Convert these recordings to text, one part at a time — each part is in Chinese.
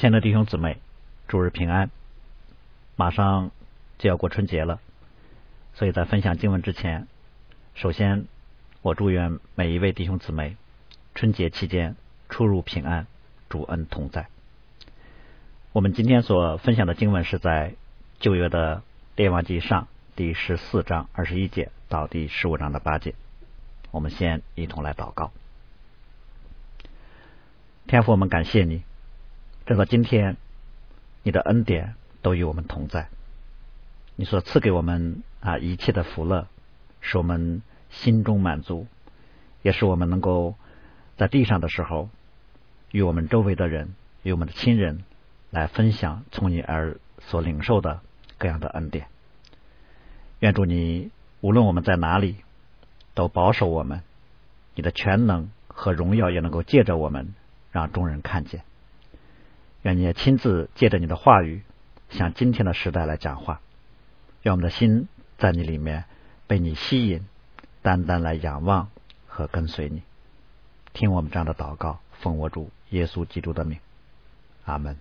亲爱的弟兄姊妹，祝日平安！马上就要过春节了，所以在分享经文之前，首先我祝愿每一位弟兄姊妹春节期间出入平安，主恩同在。我们今天所分享的经文是在旧约的列王记上第十四章二十一节到第十五章的八节。我们先一同来祷告。天父，我们感谢你，直到今天，你的恩典都与我们同在。你所赐给我们啊一切的福乐，使我们心中满足，也使我们能够在地上的时候，与我们周围的人、与我们的亲人来分享从你而所领受的各样的恩典。愿主你无论我们在哪里，都保守我们，你的全能和荣耀也能够借着我们。让众人看见，愿你也亲自借着你的话语，向今天的时代来讲话。愿我们的心在你里面被你吸引，单单来仰望和跟随你。听我们这样的祷告，奉我主耶稣基督的名，阿门。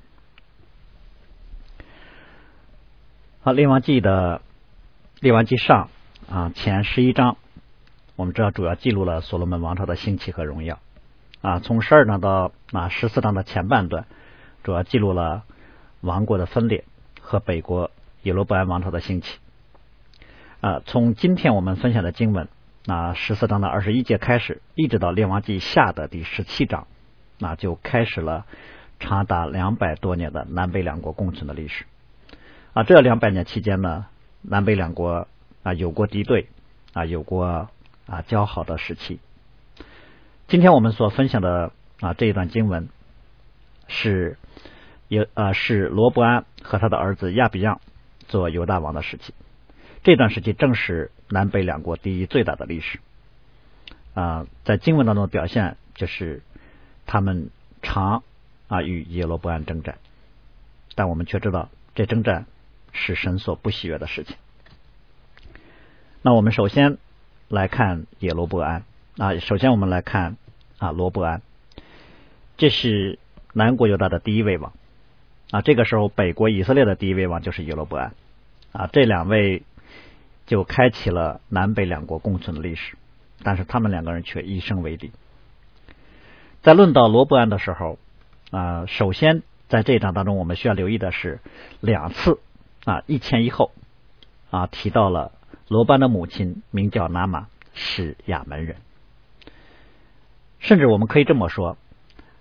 好，列王记的列王记上啊前十一章，我们知道主要记录了所罗门王朝的兴起和荣耀。啊，从十二章到啊十四章的前半段，主要记录了王国的分裂和北国耶罗伯安王朝的兴起。啊，从今天我们分享的经文啊十四章的二十一节开始，一直到列王记下的第十七章，那就开始了长达两百多年的南北两国共存的历史。啊，这两百年期间呢，南北两国啊有过敌对啊，有过啊交好的时期。今天我们所分享的啊这一段经文是也啊是罗伯安和他的儿子亚比亚做犹大王的时期，这段时期正是南北两国第一最大的历史啊，在经文当中的表现就是他们常啊与耶罗伯安征战，但我们却知道这征战是神所不喜悦的事情。那我们首先来看耶罗伯安。啊，首先我们来看啊，罗伯安，这是南国犹大的第一位王啊。这个时候，北国以色列的第一位王就是耶罗伯安啊。这两位就开启了南北两国共存的历史，但是他们两个人却一生为敌。在论到罗伯安的时候啊，首先在这一章当中，我们需要留意的是两次啊，一前一后啊，提到了罗班的母亲名叫拿玛，是亚门人。甚至我们可以这么说，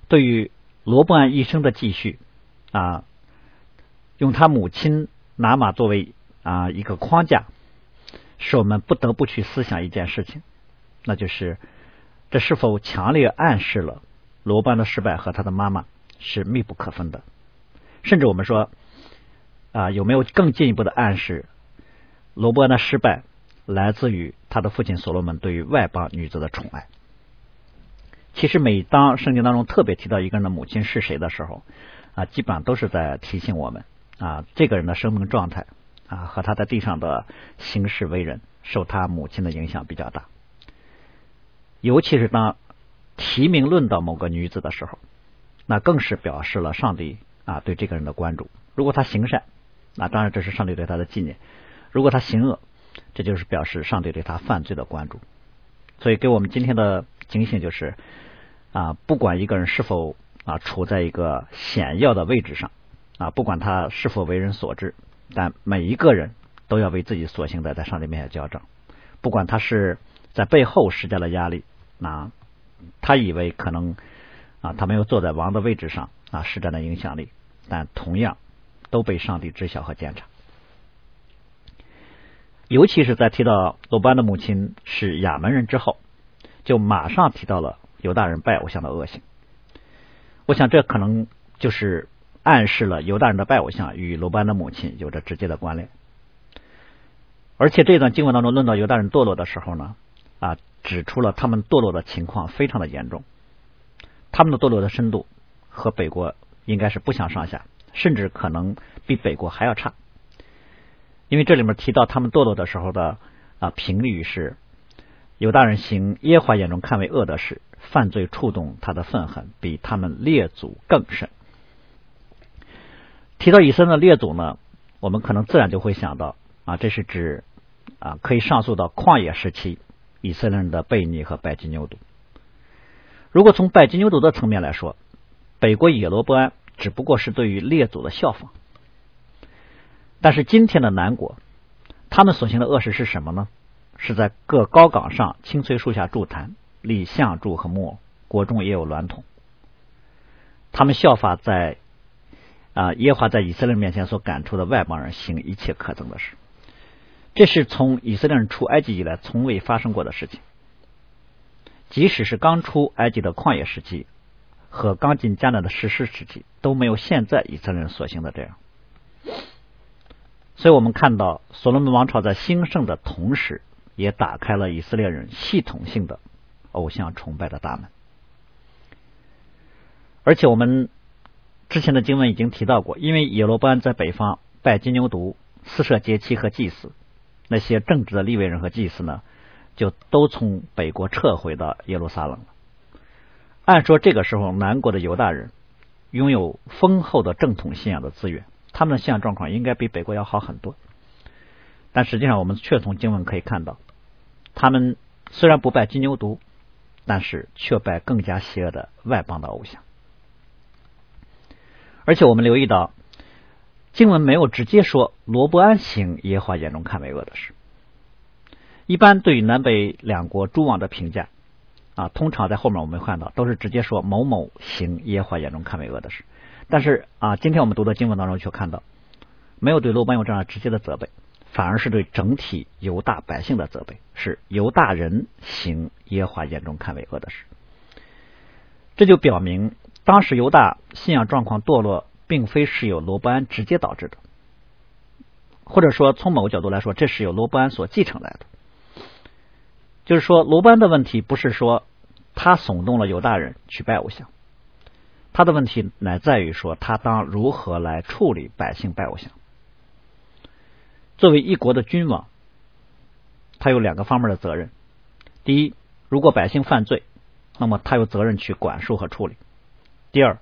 对于罗伯安一生的继续啊，用他母亲拿玛作为啊一个框架，使我们不得不去思想一件事情，那就是这是否强烈暗示了罗班的失败和他的妈妈是密不可分的？甚至我们说啊，有没有更进一步的暗示，罗伯的失败来自于他的父亲所罗门对于外邦女子的宠爱？其实，每当圣经当中特别提到一个人的母亲是谁的时候，啊，基本上都是在提醒我们啊，这个人的生命状态啊和他在地上的行事为人受他母亲的影响比较大。尤其是当提名论到某个女子的时候，那更是表示了上帝啊对这个人的关注。如果他行善，那当然这是上帝对他的纪念；如果他行恶，这就是表示上帝对他犯罪的关注。所以，给我们今天的警醒就是。啊，不管一个人是否啊处在一个显要的位置上啊，不管他是否为人所知，但每一个人都要为自己所行的在上帝面前交账。不管他是在背后施加了压力，那他以为可能啊他没有坐在王的位置上啊施展的影响力，但同样都被上帝知晓和检查。尤其是在提到鲁班的母亲是亚门人之后，就马上提到了。犹大人拜偶像的恶行，我想这可能就是暗示了犹大人的拜偶像与罗班的母亲有着直接的关联。而且这段经文当中论到犹大人堕落的时候呢，啊，指出了他们堕落的情况非常的严重，他们的堕落的深度和北国应该是不相上下，甚至可能比北国还要差。因为这里面提到他们堕落的时候的啊频率是，犹大人行耶和华眼中看为恶的事。犯罪触动他的愤恨，比他们列祖更甚。提到以色列的列祖呢，我们可能自然就会想到啊，这是指啊可以上溯到旷野时期以色列人的悖逆和拜金牛犊。如果从拜金牛犊的层面来说，北国野罗伯安只不过是对于列祖的效仿。但是今天的南国，他们所行的恶事是什么呢？是在各高岗上青翠树下筑坛，立象柱和木偶，国中也有娈童。他们效法在啊耶华在以色列人面前所赶出的外邦人行一切可憎的事，这是从以色列人出埃及以来从未发生过的事情。即使是刚出埃及的旷野时期和刚进迦南的实施时期，都没有现在以色列人所行的这样。所以我们看到，所罗门王朝在兴盛的同时，也打开了以色列人系统性的偶像崇拜的大门。而且我们之前的经文已经提到过，因为耶罗波安在北方拜金牛犊、私设节期和祭祀，那些正直的立位人和祭司呢，就都从北国撤回到耶路撒冷了。按说这个时候，南国的犹大人拥有丰厚的正统信仰的资源。他们的信仰状况应该比北国要好很多，但实际上我们却从经文可以看到，他们虽然不拜金牛犊，但是却拜更加邪恶的外邦的偶像。而且我们留意到，经文没有直接说罗伯安行耶和华眼中看为恶的事。一般对于南北两国诸王的评价啊，通常在后面我们看到都是直接说某某行耶和华眼中看为恶的事。但是啊，今天我们读的经文当中却看到，没有对罗伯安有这样直接的责备，反而是对整体犹大百姓的责备，是犹大人行耶和华眼中看为恶的事。这就表明，当时犹大信仰状况堕落，并非是由罗伯安直接导致的，或者说从某个角度来说，这是由罗伯安所继承来的。就是说，罗班的问题不是说他耸动了犹大人去拜偶像。他的问题乃在于说，他当如何来处理百姓拜偶像？作为一国的君王，他有两个方面的责任：第一，如果百姓犯罪，那么他有责任去管束和处理；第二，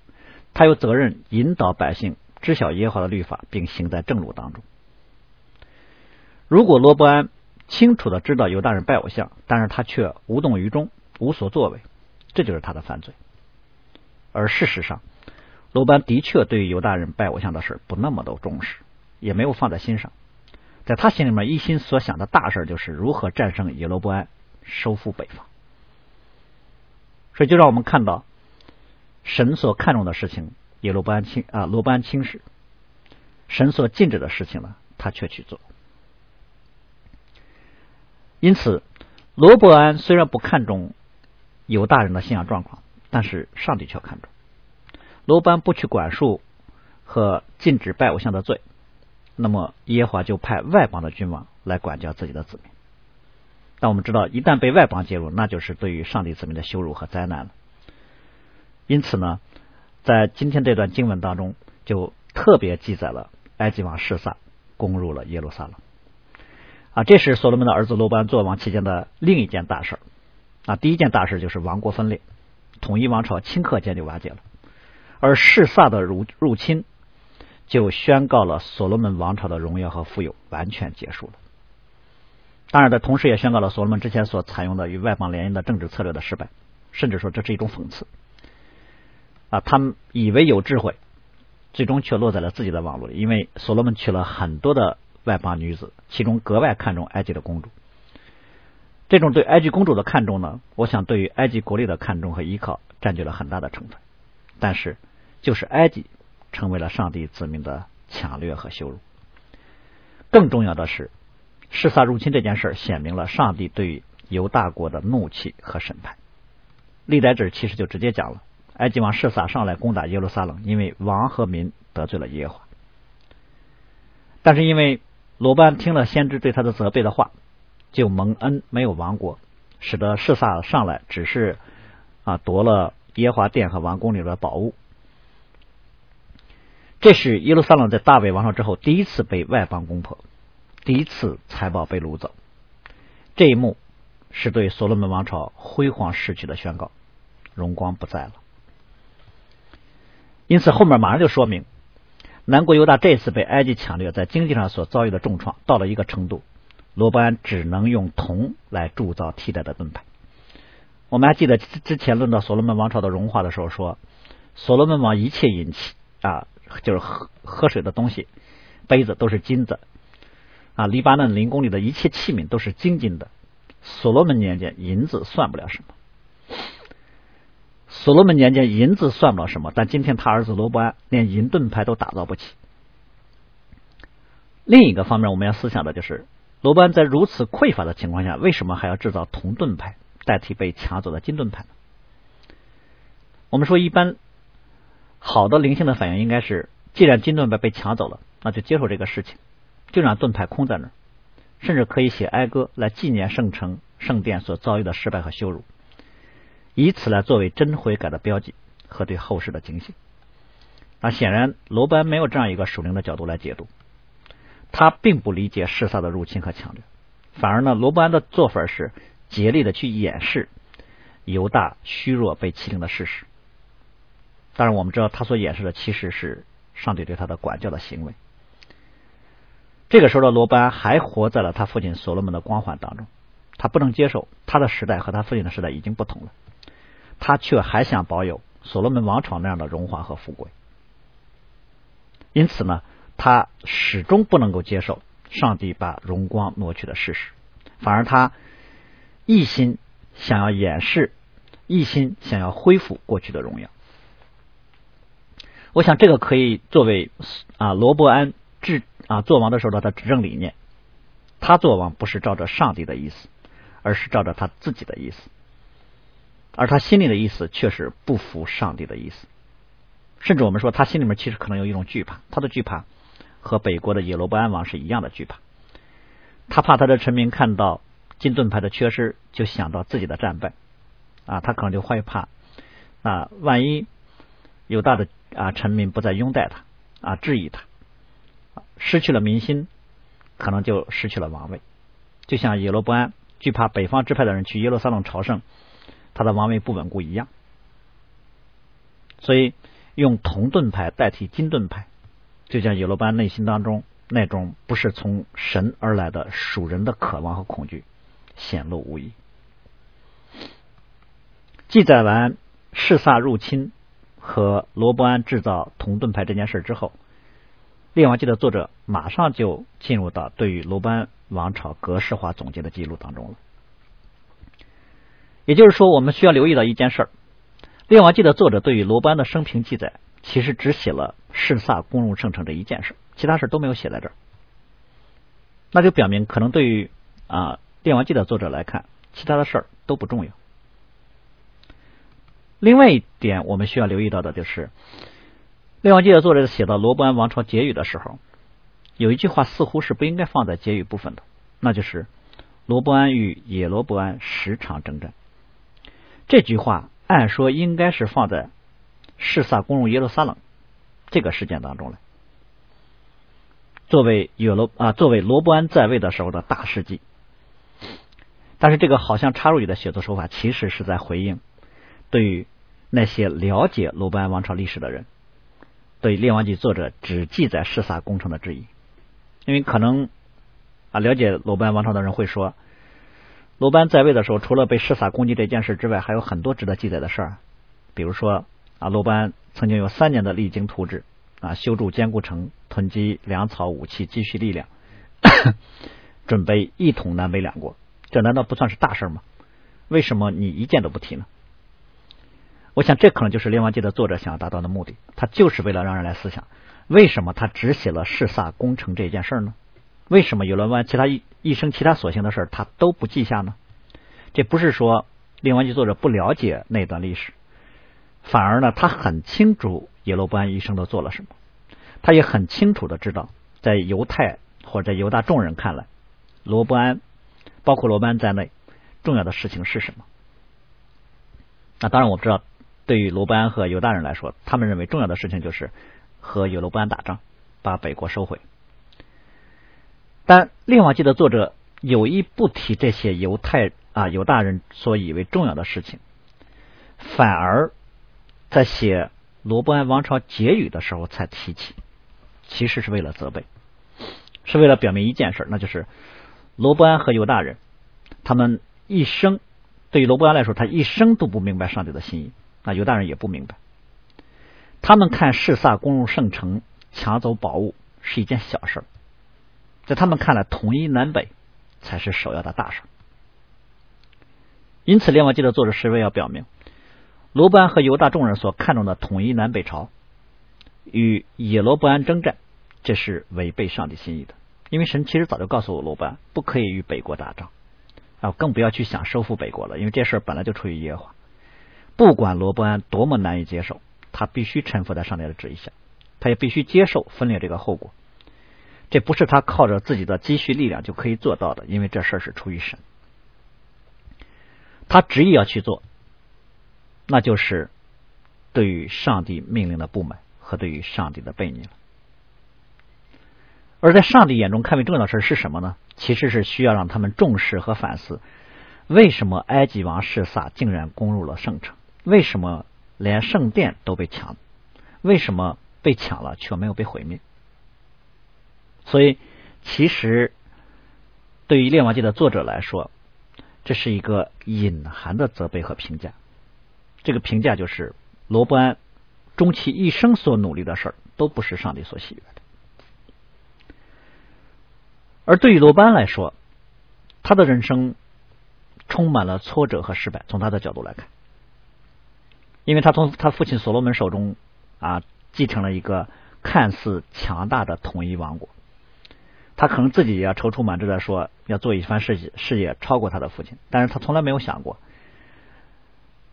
他有责任引导百姓知晓耶和华的律法，并行在正路当中。如果罗伯安清楚的知道犹大人拜偶像，但是他却无动于衷、无所作为，这就是他的犯罪。而事实上，罗班的确对于犹大人拜偶像的事不那么的重视，也没有放在心上。在他心里面，一心所想的大事就是如何战胜耶罗伯安，收复北方。所以，就让我们看到神所看重的事情，耶罗伯安轻啊，罗伯安轻视；神所禁止的事情呢，他却去做。因此，罗伯安虽然不看重犹大人的信仰状况。但是上帝却看重罗班不去管束和禁止拜偶像的罪，那么耶和华就派外邦的君王来管教自己的子民。但我们知道，一旦被外邦介入，那就是对于上帝子民的羞辱和灾难了。因此呢，在今天这段经文当中，就特别记载了埃及王示撒攻入了耶路撒冷。啊，这是所罗门的儿子罗班做王期间的另一件大事啊，第一件大事就是王国分裂。统一王朝顷刻间就瓦解了，而示萨的入入侵就宣告了所罗门王朝的荣耀和富有完全结束了。当然，的同时也宣告了所罗门之前所采用的与外邦联姻的政治策略的失败，甚至说这是一种讽刺。啊，他们以为有智慧，最终却落在了自己的网络里，因为所罗门娶了很多的外邦女子，其中格外看重埃及的公主。这种对埃及公主的看重呢，我想对于埃及国力的看重和依靠占据了很大的成分。但是，就是埃及成为了上帝子民的抢掠和羞辱。更重要的是，示撒入侵这件事显明了上帝对犹大国的怒气和审判。历代志其实就直接讲了，埃及王示撒上来攻打耶路撒冷，因为王和民得罪了耶和华。但是因为罗班听了先知对他的责备的话。就蒙恩没有亡国，使得示撒上来只是啊夺了耶华殿和王宫里的宝物。这是耶路撒冷在大卫王朝之后第一次被外邦攻破，第一次财宝被掳走。这一幕是对所罗门王朝辉煌逝去的宣告，荣光不在了。因此后面马上就说明，南国犹大这次被埃及抢掠，在经济上所遭遇的重创到了一个程度，罗伯安只能用铜来铸造替代的盾牌。我们还记得之前论到所罗门王朝的荣华的时候说，所罗门王一切银器啊，就是喝喝水的东西，杯子都是金子啊，黎巴嫩林宫里的一切器皿都是金金的。所罗门年间银子算不了什么，所罗门年间银子算不了什么，但今天他儿子罗伯安连银盾牌都打造不起。另一个方面，我们要思想的就是，罗伯安在如此匮乏的情况下，为什么还要制造铜盾牌？代替被抢走的金盾牌呢？我们说，一般好的灵性的反应应该是，既然金盾牌被抢走了，那就接受这个事情，就让盾牌空在那儿，甚至可以写哀歌来纪念圣城圣殿所遭遇的失败和羞辱，以此来作为真悔改的标记和对后世的警醒。那显然，罗班没有这样一个属灵的角度来解读，他并不理解示萨的入侵和抢掠，反而呢，罗伯恩的做法是。竭力的去掩饰犹大虚弱被欺凌的事实。当然，我们知道他所掩饰的其实是上帝对他的管教的行为。这个时候的罗班还活在了他父亲所罗门的光环当中，他不能接受他的时代和他父亲的时代已经不同了，他却还想保有所罗门王朝那样的荣华和富贵。因此呢，他始终不能够接受上帝把荣光挪去的事实，反而他。一心想要掩饰，一心想要恢复过去的荣耀。我想这个可以作为啊罗伯安治啊做王的时候的他执政理念。他做王不是照着上帝的意思，而是照着他自己的意思，而他心里的意思却是不服上帝的意思。甚至我们说他心里面其实可能有一种惧怕，他的惧怕和北国的野罗伯安王是一样的惧怕。他怕他的臣民看到。金盾牌的缺失，就想到自己的战败啊，他可能就害怕啊，万一有大的啊臣民不再拥戴他啊，质疑他，失去了民心，可能就失去了王位。就像耶罗伯安惧怕北方支派的人去耶路撒冷朝圣，他的王位不稳固一样。所以用铜盾牌代替金盾牌，就像耶罗伯安内心当中那种不是从神而来的属人的渴望和恐惧。显露无遗。记载完示萨入侵和罗伯安制造铜盾牌这件事之后，《列王记》的作者马上就进入到对于罗伯安王朝格式化总结的记录当中了。也就是说，我们需要留意到一件事儿，《列王记》的作者对于罗伯安的生平记载，其实只写了示萨攻入圣城这一件事，其他事都没有写在这儿。那就表明，可能对于啊。《列王记》的作者来看，其他的事儿都不重要。另外一点，我们需要留意到的就是，《列王记》的作者写到罗伯安王朝结语的时候，有一句话似乎是不应该放在结语部分的，那就是罗伯安与野罗伯安时常征战。这句话按说应该是放在示萨攻入耶路撒冷这个事件当中来，作为野罗啊，作为罗伯安在位的时候的大事记。但是这个好像插入语的写作手法，其实是在回应对于那些了解鲁班王朝历史的人对《列王记》作者只记载示撒工程的质疑。因为可能啊，了解鲁班王朝的人会说，鲁班在位的时候，除了被示撒攻击这件事之外，还有很多值得记载的事儿。比如说啊，鲁班曾经有三年的励精图治啊，修筑坚固城，囤积粮草武器，积蓄力量，准备一统南北两国。这难道不算是大事吗？为什么你一件都不提呢？我想这可能就是《列王记》的作者想要达到的目的，他就是为了让人来思想，为什么他只写了示萨攻城这件事儿呢？为什么有了完其他一一生其他所行的事儿他都不记下呢？这不是说《列王记》作者不了解那段历史，反而呢，他很清楚耶罗伯安一生都做了什么，他也很清楚的知道，在犹太或者在犹大众人看来，罗伯安。包括罗班在内，重要的事情是什么？那当然，我知道，对于罗伯安和犹大人来说，他们认为重要的事情就是和有罗伯安打仗，把北国收回。但《列王记》的作者有意不提这些犹太啊犹大人所以为重要的事情，反而在写罗伯安王朝结语的时候才提起。其实是为了责备，是为了表明一件事，那就是罗伯安和犹大人，他们一生对于罗伯安来说，他一生都不明白上帝的心意，那犹大人也不明白。他们看示撒攻入圣城，抢走宝物是一件小事，在他们看来，统一南北才是首要的大事。因此，《列王记》的作者是为要表明，罗伯安和犹大众人所看重的统一南北朝，与野罗伯安征战，这是违背上帝心意的。因为神其实早就告诉我罗伯安，不可以与北国打仗啊，更不要去想收复北国了，因为这事本来就出于耶和华。不管罗伯安多么难以接受，他必须臣服在上帝的旨意下，他也必须接受分裂这个后果。这不是他靠着自己的积蓄力量就可以做到的，因为这事儿是出于神。他执意要去做，那就是对于上帝命令的不满和对于上帝的背逆了。而在上帝眼中看为重要的事是什么呢？其实是需要让他们重视和反思：为什么埃及王示撒竟然攻入了圣城？为什么连圣殿都被抢？为什么被抢了却没有被毁灭？所以，其实对于《列王记》的作者来说，这是一个隐含的责备和评价，这个评价就是罗伯安终其一生所努力的事儿都不是上帝所喜悦的。而对于罗伯安来说，他的人生充满了挫折和失败。从他的角度来看，因为他从他父亲所罗门手中啊继承了一个看似强大的统一王国。他可能自己也要踌躇满志的说要做一番事业，事业超过他的父亲，但是他从来没有想过，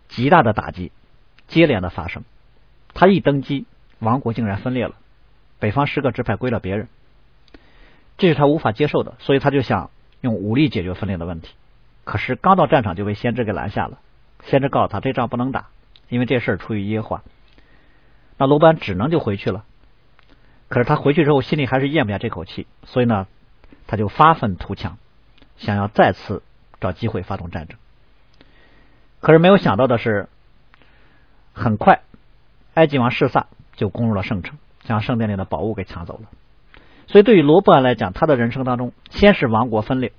极大的打击接连的发生。他一登基，王国竟然分裂了，北方十个支派归了别人，这是他无法接受的，所以他就想用武力解决分裂的问题。可是刚到战场就被先知给拦下了，先知告诉他这仗不能打，因为这事儿出于耶和华。那罗班只能就回去了。可是他回去之后，心里还是咽不下这口气，所以呢，他就发愤图强，想要再次找机会发动战争。可是没有想到的是，很快埃及王示撒就攻入了圣城，将圣殿里的宝物给抢走了。所以对于罗伯安来讲，他的人生当中，先是王国分裂，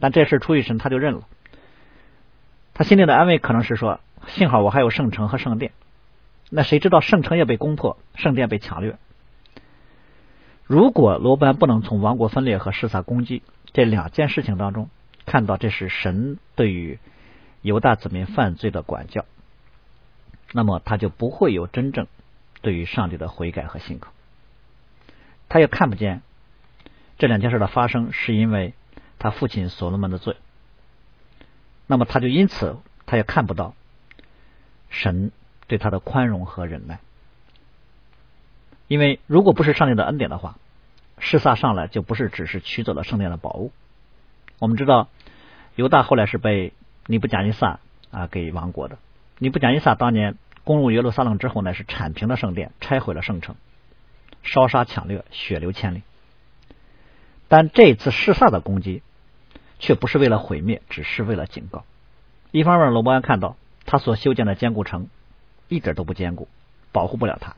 但这事出于神，他就认了。他心里的安慰可能是说，幸好我还有圣城和圣殿。那谁知道圣城也被攻破，圣殿被抢掠。如果罗班不能从王国分裂和示撒攻击这两件事情当中看到这是神对于犹大子民犯罪的管教，那么他就不会有真正对于上帝的悔改和信靠。他也看不见这两件事的发生是因为他父亲所罗门的罪，那么他就因此他也看不到神对他的宽容和忍耐。因为如果不是上帝的恩典的话，示撒上来就不是只是取走了圣殿的宝物。我们知道犹大后来是被尼布甲尼撒啊给亡国的。尼布甲尼撒当年攻入耶路撒冷之后呢，是铲平了圣殿，拆毁了圣城，烧杀抢掠，血流千里。但这次示撒的攻击却不是为了毁灭，只是为了警告。一方面，罗伯安看到他所修建的坚固城一点都不坚固，保护不了他。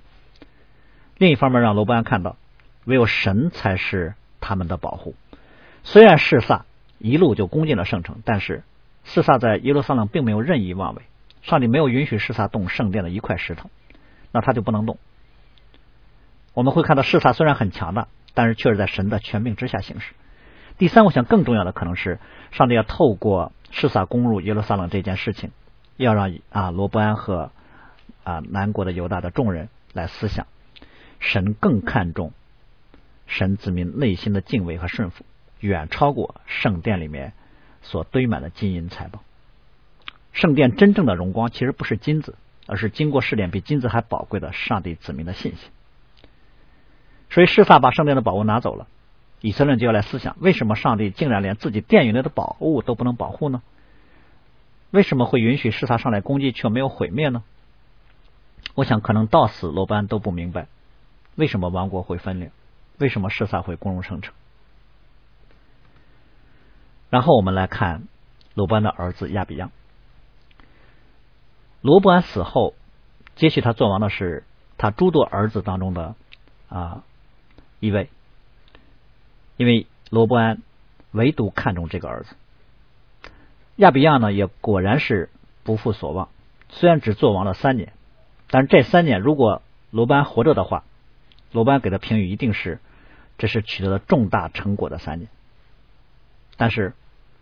另一方面，让罗伯安看到，唯有神才是他们的保护。虽然示撒一路就攻进了圣城，但是示撒在耶路撒冷并没有任意妄为，上帝没有允许示撒动圣殿的一块石头，那他就不能动。我们会看到示撒虽然很强大，但是却是在神的权柄之下行事。第三，我想更重要的可能是上帝要透过示撒攻入耶路撒冷这件事情，要让啊罗伯安和啊南国的犹大的众人来思想。神更看重神子民内心的敬畏和顺服，远超过圣殿里面所堆满的金银财宝。圣殿真正的荣光其实不是金子，而是经过试炼比金子还宝贵的上帝子民的信心。所以示撒把圣殿的宝物拿走了，以色列人就要来思想：为什么上帝竟然连自己殿宇内的宝物都不能保护呢？为什么会允许示撒上来攻击却没有毁灭呢？我想，可能到死罗班都不明白。为什么王国会分裂？为什么示撒会攻入圣城？然后我们来看罗伯安的儿子亚比亚。罗伯安死后，接续他做王的是他诸多儿子当中的啊一位，因为罗伯安唯独看中这个儿子。亚比亚呢，也果然是不负所望，虽然只做王了三年，但是这三年如果罗班活着的话，罗班给的评语一定是这是取得了重大成果的三年。但是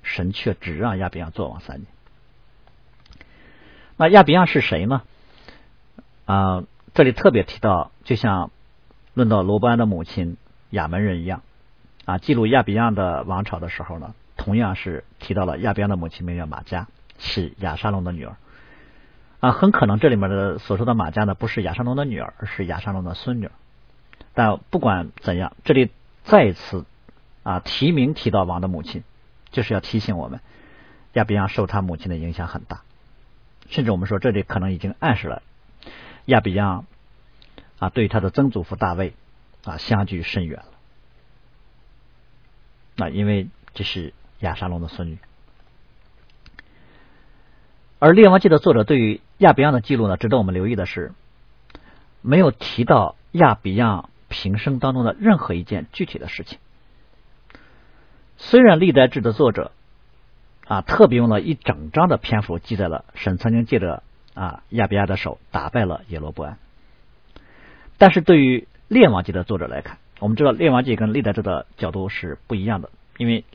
神却只让亚比亚做王三年。那亚比亚是谁呢？啊，这里特别提到，就像论到罗伯安的母亲亚门人一样啊，记录亚比亚的王朝的时候呢，同样是提到了亚比亚的母亲名叫马加，是亚沙龙的女儿啊，很可能这里面的所说的马加呢，不是亚沙龙的女儿，而是亚沙龙的孙女。但不管怎样，这里再次啊提名提到王的母亲，就是要提醒我们，亚比亚受他母亲的影响很大。甚至我们说，这里可能已经暗示了亚比亚啊，对他的曾祖父大卫啊相距甚远了。那因为这是亚沙龙的孙女，而《列王记》的作者对于亚比亚的记录呢，值得我们留意的是，没有提到亚比亚平生当中的任何一件具体的事情。虽然《历代志》的作者。啊，特别用了一整章的篇幅记载了神曾经借着啊亚比亚的手打败了耶罗波安。但是对于列王记的作者来看，我们知道列王记跟历代志的角度是不一样的，因为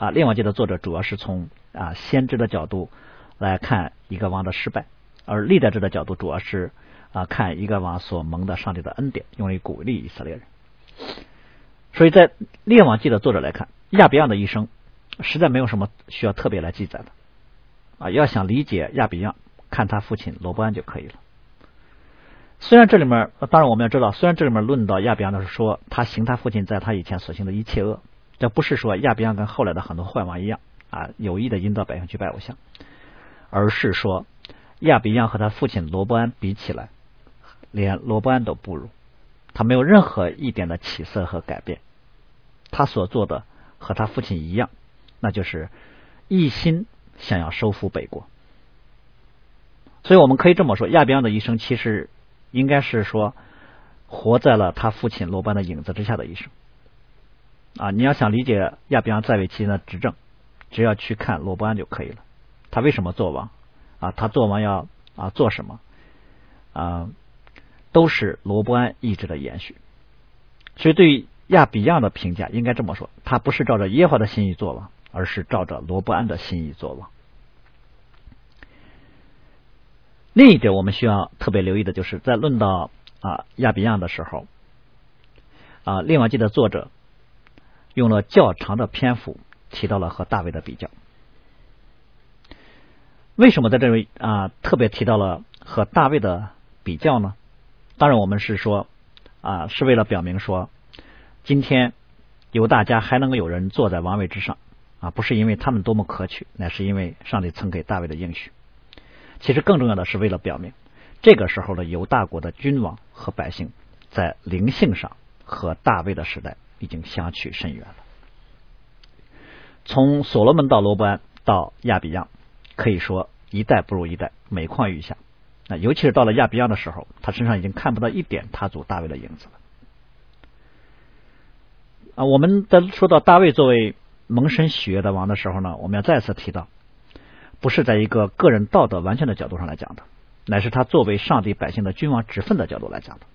啊列王记的作者主要是从啊先知的角度来看一个王的失败，而历代志的角度主要是啊看一个王所蒙的上帝的恩典，用于鼓励以色列人。所以在列王记的作者来看，亚比亚的一生。实在没有什么需要特别来记载的啊！要想理解亚比亚，看他父亲罗伯安就可以了。虽然这里面，当然我们要知道，虽然这里面论到亚比亚的是说他行他父亲在他以前所行的一切恶，这不是说亚比亚跟后来的很多坏王一样啊，有意的引导百姓去拜偶像，而是说亚比亚和他父亲罗伯安比起来，连罗伯安都不如，他没有任何一点的起色和改变，他所做的和他父亲一样。那就是一心想要收复北国，所以我们可以这么说：亚比亚的一生其实应该是说活在了他父亲罗班的影子之下的一生。啊，你要想理解亚比亚在位期间的执政，只要去看罗伯安就可以了。他为什么做王？啊，他做王要啊做什么？啊，都是罗伯安意志的延续。所以对于亚比亚的评价，应该这么说：他不是照着耶和华的心意做王。而是照着罗伯安的心意做王。另一点，我们需要特别留意的，就是在论到啊亚比亚的时候，啊《列王记》的作者用了较长的篇幅提到了和大卫的比较。为什么在这里啊特别提到了和大卫的比较呢？当然，我们是说啊是为了表明说，今天有大家还能够有人坐在王位之上。啊，不是因为他们多么可取，乃是因为上帝曾给大卫的应许。其实更重要的是为了表明，这个时候的犹大国的君王和百姓在灵性上和大卫的时代已经相去甚远了。从所罗门到罗伯安到亚比亚，可以说一代不如一代，每况愈下。那尤其是到了亚比亚的时候，他身上已经看不到一点他祖大卫的影子了。啊，我们在说到大卫作为。蒙神喜悦的王的时候呢，我们要再次提到，不是在一个个人道德完全的角度上来讲的，乃是他作为上帝百姓的君王职分的角度来讲的。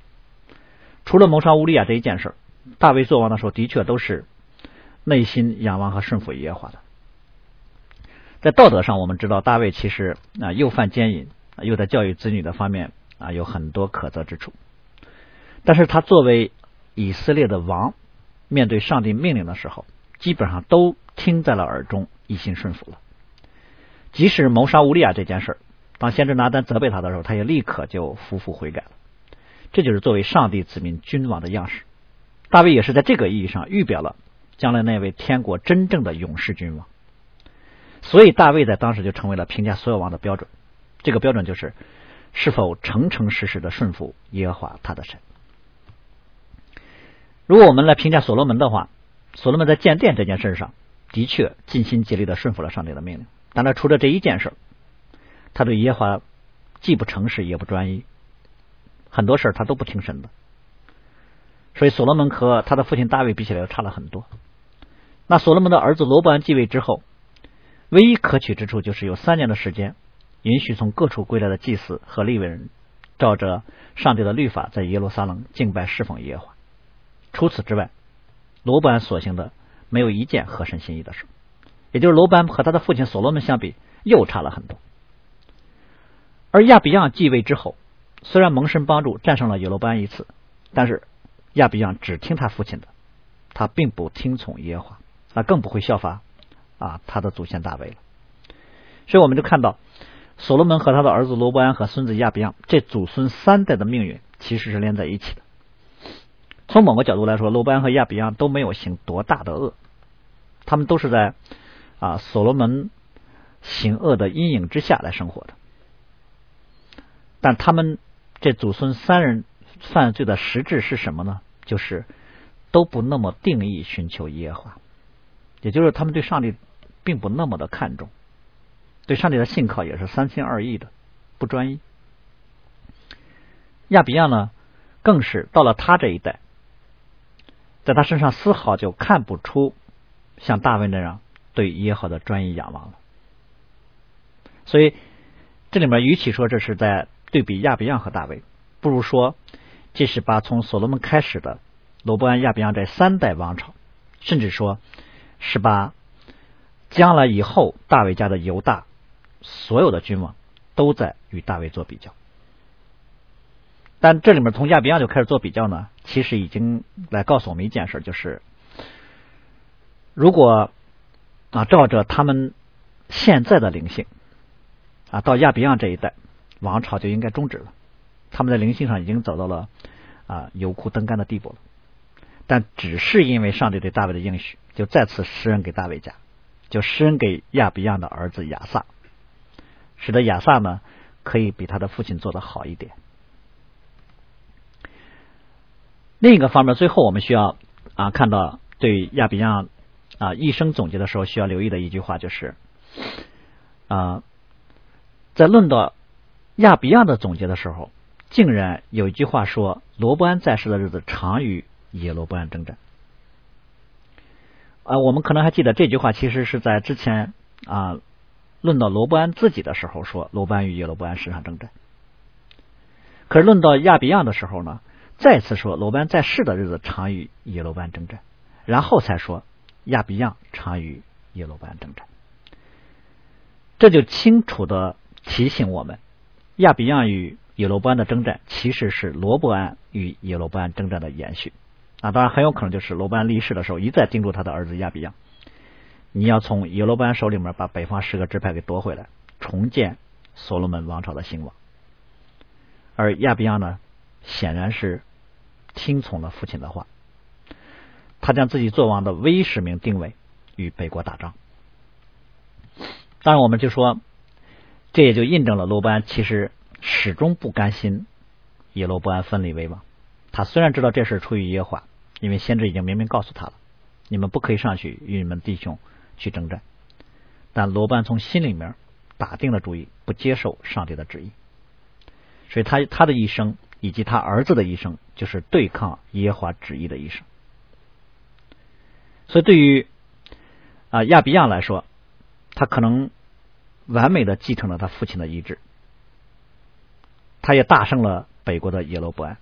除了谋杀乌利亚这一件事，大卫做王的时候的确都是内心仰望和顺服耶和华的。在道德上，我们知道大卫其实啊又犯奸淫，又在教育子女的方面啊有很多可责之处。但是他作为以色列的王，面对上帝命令的时候。基本上都听在了耳中，一心顺服了。即使谋杀乌利亚这件事儿当先知拿单责备他的时候，他也立刻就夫妇悔改了。这就是作为上帝子民君王的样式。大卫也是在这个意义上预表了将来那位天国真正的勇士君王。所以大卫在当时就成为了评价所有王的标准。这个标准就是是否诚诚实实的顺服耶和华他的神。如果我们来评价所罗门的话，所罗门在建殿这件事上的确尽心竭力的顺服了上帝的命令，但他除了这一件事，他对耶和华既不诚实也不专一，很多事他都不听神的。所以所罗门和他的父亲大卫比起来差了很多。那所罗门的儿子罗伯安继位之后，唯一可取之处就是有三年的时间，允许从各处归来的祭司和利未人，照着上帝的律法在耶路撒冷敬拜侍奉耶和华。除此之外，罗伯安所行的没有一件合神心意的事。也就是罗班和他的父亲所罗门相比，又差了很多。而亚比亚继位之后，虽然蒙神帮助战胜了耶罗班一次，但是亚比亚只听他父亲的，他并不听从耶和华，那更不会效法啊他的祖先大卫了。所以我们就看到，所罗门和他的儿子罗伯安和孙子亚比亚这祖孙三代的命运其实是连在一起的。从某个角度来说，罗伯安和亚比亚都没有行多大的恶，他们都是在。啊，所罗门行恶的阴影之下来生活的，但他们这祖孙三人犯罪的实质是什么呢？就是都不那么定义寻求耶和华，也就是他们对上帝并不那么的看重，对上帝的信靠也是三心二意的，不专一。亚比亚呢，更是到了他这一代，在他身上丝毫就看不出像大卫那样。对耶和华的专一仰望了，所以这里面与其说这是在对比亚比亚和大卫，不如说这是把从所罗门开始的罗伯安、亚比亚这三代王朝，甚至说是把将来以后大卫家的犹大所有的君王都在与大卫做比较。但这里面从亚比亚就开始做比较呢，其实已经来告诉我们一件事，就是如果。啊，照着他们现在的灵性啊，到亚比亚这一代王朝就应该终止了。他们在灵性上已经走到了啊油枯灯干的地步了。但只是因为上帝对大卫的应许，就再次施恩给大卫家，就施恩给亚比亚的儿子亚萨，使得亚萨呢可以比他的父亲做的好一点。另一个方面，最后我们需要啊看到对亚比亚。啊，一生总结的时候需要留意的一句话就是，啊，在论到亚比亚的总结的时候，竟然有一句话说：“罗伯安在世的日子长于耶罗伯安征战。”啊，我们可能还记得这句话，其实是在之前啊论到罗伯安自己的时候说，罗伯安与耶罗伯安时常征战。可是论到亚比亚的时候呢，再次说罗伯安在世的日子长于耶罗伯安征战，然后才说。亚比亚常与耶罗伯安征战，这就清楚的提醒我们，亚比亚与耶罗班的征战其实是罗伯安与耶罗伯安征战的延续啊！当然很有可能就是罗伯安离世的时候一再叮嘱他的儿子亚比亚，你要从耶罗伯安手里面把北方十个支派给夺回来，重建所罗门王朝的兴亡。而亚比亚呢，显然是听从了父亲的话。他将自己做王的唯一使命定位与北国打仗。当然，我们就说，这也就印证了罗伯安其实始终不甘心耶罗伯安分离为王。他虽然知道这事出于耶和华，因为先知已经明明告诉他了，你们不可以上去与你们弟兄去征战。但罗伯安从心里面打定了主意，不接受上帝的旨意。所以，他他的一生以及他儿子的一生，就是对抗耶华旨意的一生。所以，对于啊亚比亚来说，他可能完美的继承了他父亲的遗志，他也大胜了北国的耶罗伯安。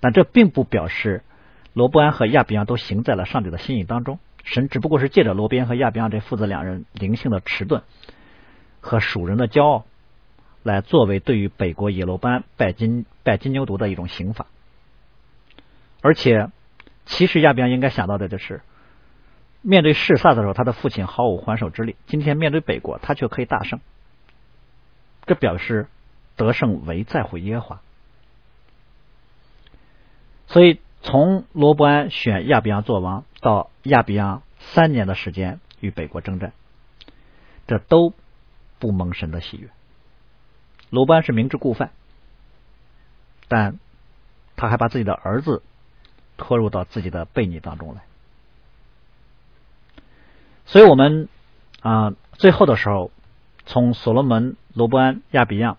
但这并不表示罗伯安和亚比亚都行在了上帝的心意当中。神只不过是借着罗边和亚比亚这父子两人灵性的迟钝和属人的骄傲，来作为对于北国耶罗班拜金拜金牛犊的一种刑罚。而且，其实亚比亚应该想到的就是。面对示萨的时候，他的父亲毫无还手之力。今天面对北国，他却可以大胜，这表示得胜唯在乎耶和华。所以，从罗伯安选亚比亚做王到亚比亚三年的时间与北国征战，这都不蒙神的喜悦。罗伯安是明知故犯，但他还把自己的儿子拖入到自己的悖逆当中来。所以，我们啊，最后的时候，从所罗门、罗伯安、亚比亚，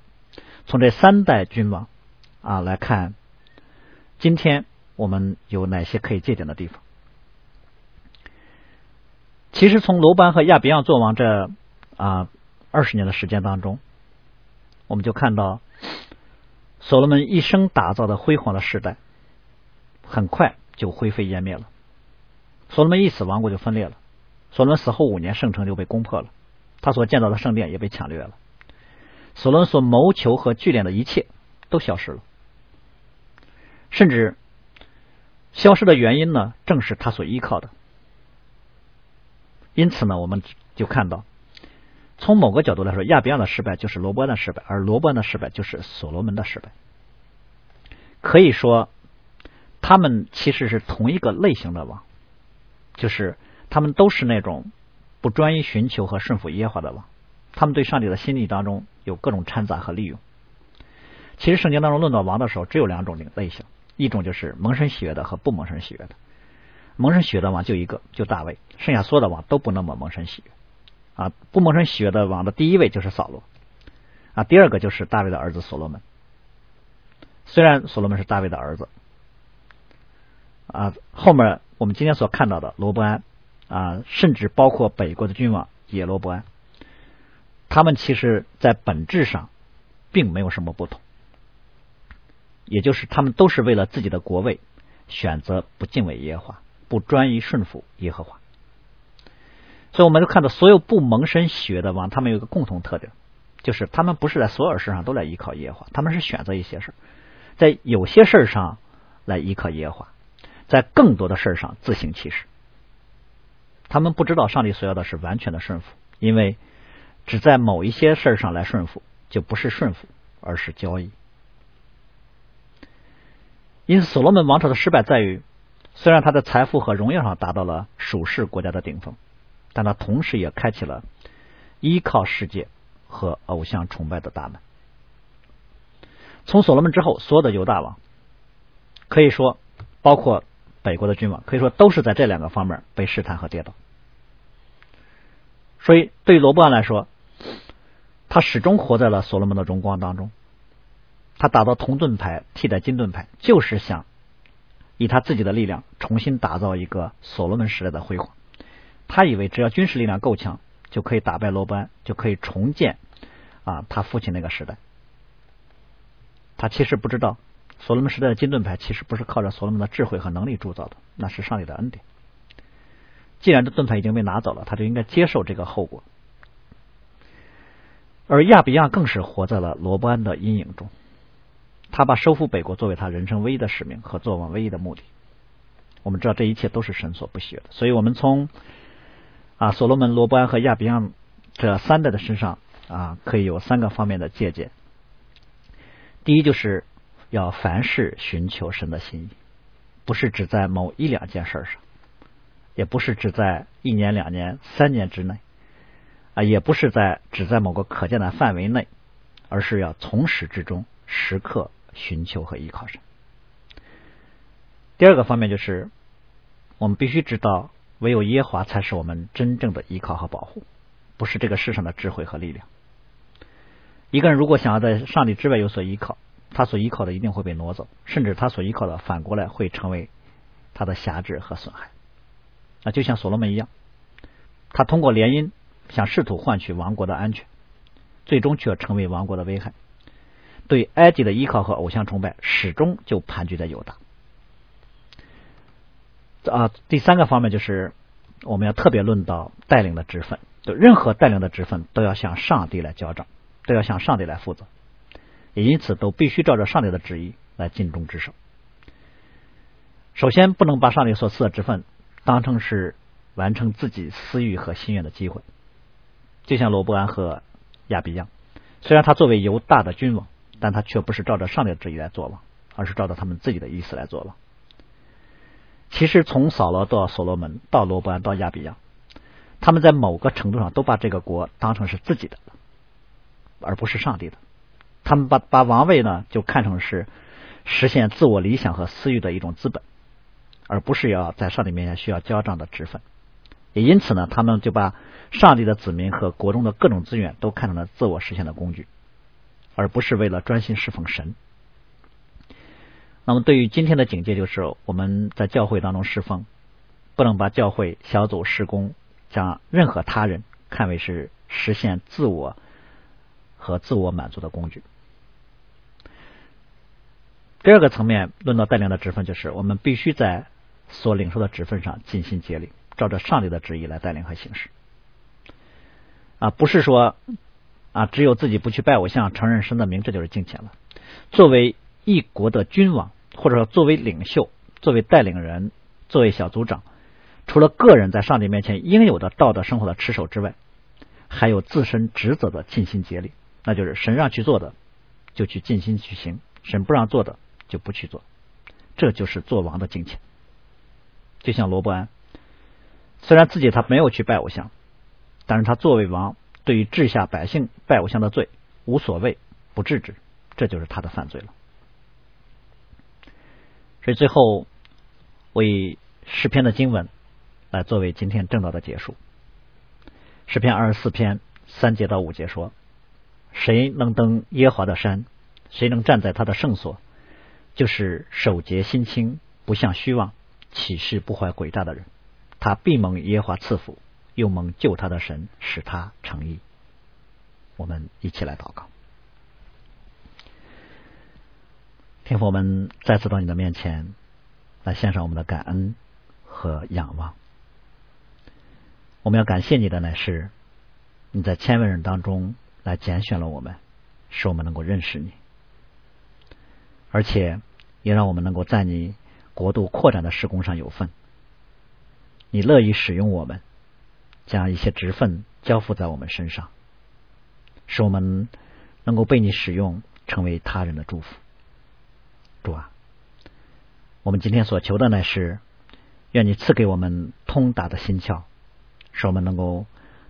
从这三代君王啊来看，今天我们有哪些可以借鉴的地方？其实从罗班和亚比亚做王这啊二十年的时间当中，我们就看到所罗门一生打造的辉煌的时代，很快就灰飞烟灭了。所罗门一死，王国就分裂了。所罗门死后五年，圣城就被攻破了，他所建造的圣殿也被抢掠了。所罗门所谋求和聚敛的一切都消失了，甚至消失的原因呢，正是他所依靠的。因此呢，我们就看到，从某个角度来说，亚比亚的失败就是罗伯安的失败，而罗伯安的失败就是所罗门的失败。可以说，他们其实是同一个类型的王，就是他们都是那种不专一寻求和顺服耶和华的王。他们对上帝的心意当中有各种掺杂和利用。其实圣经当中论到王的时候，只有两种类型，一种就是蒙神喜悦的和不蒙神喜悦的。蒙神喜悦的王就一个，就大卫，剩下所有的王都不那么蒙神喜悦。啊，不蒙神喜悦的王的第一位就是扫罗，啊，第二个就是大卫的儿子所罗门。虽然所罗门是大卫的儿子，啊，后面我们今天所看到的罗伯安，啊，甚至包括北国的君王耶罗伯安。他们其实，在本质上，并没有什么不同，也就是他们都是为了自己的国位，选择不敬畏耶和华，不专一顺服耶和华。所以，我们都看到，所有不蒙神喜悦的王，他们有一个共同特点，就是他们不是在所有事上都来依靠耶和华，他们是选择一些事在有些事上来依靠耶和华，在更多的事上自行其事。他们不知道上帝所要的是完全的顺服，因为。只在某一些事儿上来顺服，就不是顺服，而是交易。因此，所罗门王朝的失败在于，虽然他的财富和荣耀上达到了属世国家的顶峰，但他同时也开启了依靠世界和偶像崇拜的大门。从所罗门之后，所有的犹大王，可以说包括北国的君王，可以说都是在这两个方面被试探和跌倒。所以，对罗伯安来说，他始终活在了所罗门的荣光当中。他打造铜盾牌替代金盾牌，就是想以他自己的力量重新打造一个所罗门时代的辉煌。他以为只要军事力量够强，就可以打败罗伯安，就可以重建啊他父亲那个时代。他其实不知道，所罗门时代的金盾牌其实不是靠着所罗门的智慧和能力铸造的，那是上帝的恩典。既然这盾牌已经被拿走了，他就应该接受这个后果。而亚比亚更是活在了罗伯安的阴影中，他把收复北国作为他人生唯一的使命和做王唯一的目的。我们知道这一切都是神所不喜悦的，所以我们从啊所罗门、罗伯安和亚比亚这三代的身上啊，可以有三个方面的借鉴。第一，就是要凡事寻求神的心意，不是只在某一两件事上，也不是只在一年、两年、三年之内。啊，也不是在只在某个可见的范围内，而是要从始至终时刻寻求和依靠神。第二个方面就是，我们必须知道，唯有耶华才是我们真正的依靠和保护，不是这个世上的智慧和力量。一个人如果想要在上帝之外有所依靠，他所依靠的一定会被挪走，甚至他所依靠的反过来会成为他的辖制和损害。啊，就像所罗门一样，他通过联姻。想试图换取王国的安全，最终却成为王国的危害。对埃及的依靠和偶像崇拜，始终就盘踞在犹大。啊，第三个方面就是我们要特别论到带领的职分，就任何带领的职分都要向上帝来交账，都要向上帝来负责，也因此都必须照着上帝的旨意来尽忠职守。首先，不能把上帝所赐的职分当成是完成自己私欲和心愿的机会。就像罗伯安和亚比样，虽然他作为犹大的君王，但他却不是照着上帝的旨意来做王，而是照着他们自己的意思来做王。其实从扫罗到所罗门到罗伯安到亚比样，他们在某个程度上都把这个国当成是自己的，而不是上帝的。他们把把王位呢就看成是实现自我理想和私欲的一种资本，而不是要在上帝面前需要交账的职分。也因此呢，他们就把上帝的子民和国中的各种资源都看成了自我实现的工具，而不是为了专心侍奉神。那么对于今天的警戒，就是我们在教会当中侍奉，不能把教会小组施工将任何他人看为是实现自我和自我满足的工具。第二个层面论到带领的职分，就是我们必须在所领受的职分上尽心竭力，照着上帝的旨意来带领和行事。啊，不是说啊，只有自己不去拜偶像，承认神的名，这就是敬虔了。作为一国的君王，或者说作为领袖、作为带领人、作为小组长，除了个人在上帝面前应有的道德生活的持守之外，还有自身职责的尽心竭力，那就是神让去做的，就去尽心去行；神不让做的。就不去做，这就是做王的金钱。就像罗伯安，虽然自己他没有去拜偶像，但是他作为王，对于治下百姓拜偶像的罪无所谓，不制止，这就是他的犯罪了。所以最后，我以诗篇的经文来作为今天正道的结束。诗篇二十四篇三节到五节说：“谁能登耶华的山？谁能站在他的圣所？”就是守节心清，不向虚妄，起誓不怀诡诈的人，他必蒙耶和华赐福，又蒙救他的神使他成义。我们一起来祷告，天父，我们再次到你的面前来献上我们的感恩和仰望。我们要感谢你的乃是你在千万人当中来拣选了我们，使我们能够认识你，而且。也让我们能够在你国度扩展的施工上有份。你乐意使用我们，将一些职分交付在我们身上，使我们能够被你使用，成为他人的祝福。主啊，我们今天所求的呢是，愿你赐给我们通达的心窍，使我们能够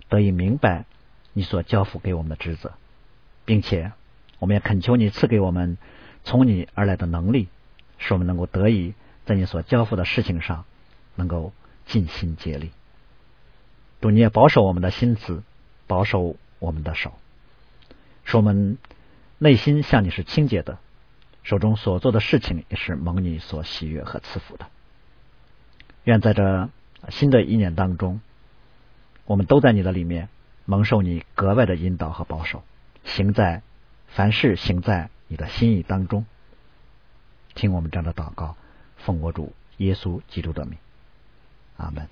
得以明白你所交付给我们的职责，并且我们也恳求你赐给我们从你而来的能力。使我们能够得以在你所交付的事情上能够尽心竭力，主你也保守我们的心思，保守我们的手，使我们内心向你是清洁的，手中所做的事情也是蒙你所喜悦和赐福的。愿在这新的一年当中，我们都在你的里面蒙受你格外的引导和保守，行在凡事行在你的心意当中。听我们这样的祷告，奉我主耶稣基督的名，阿门。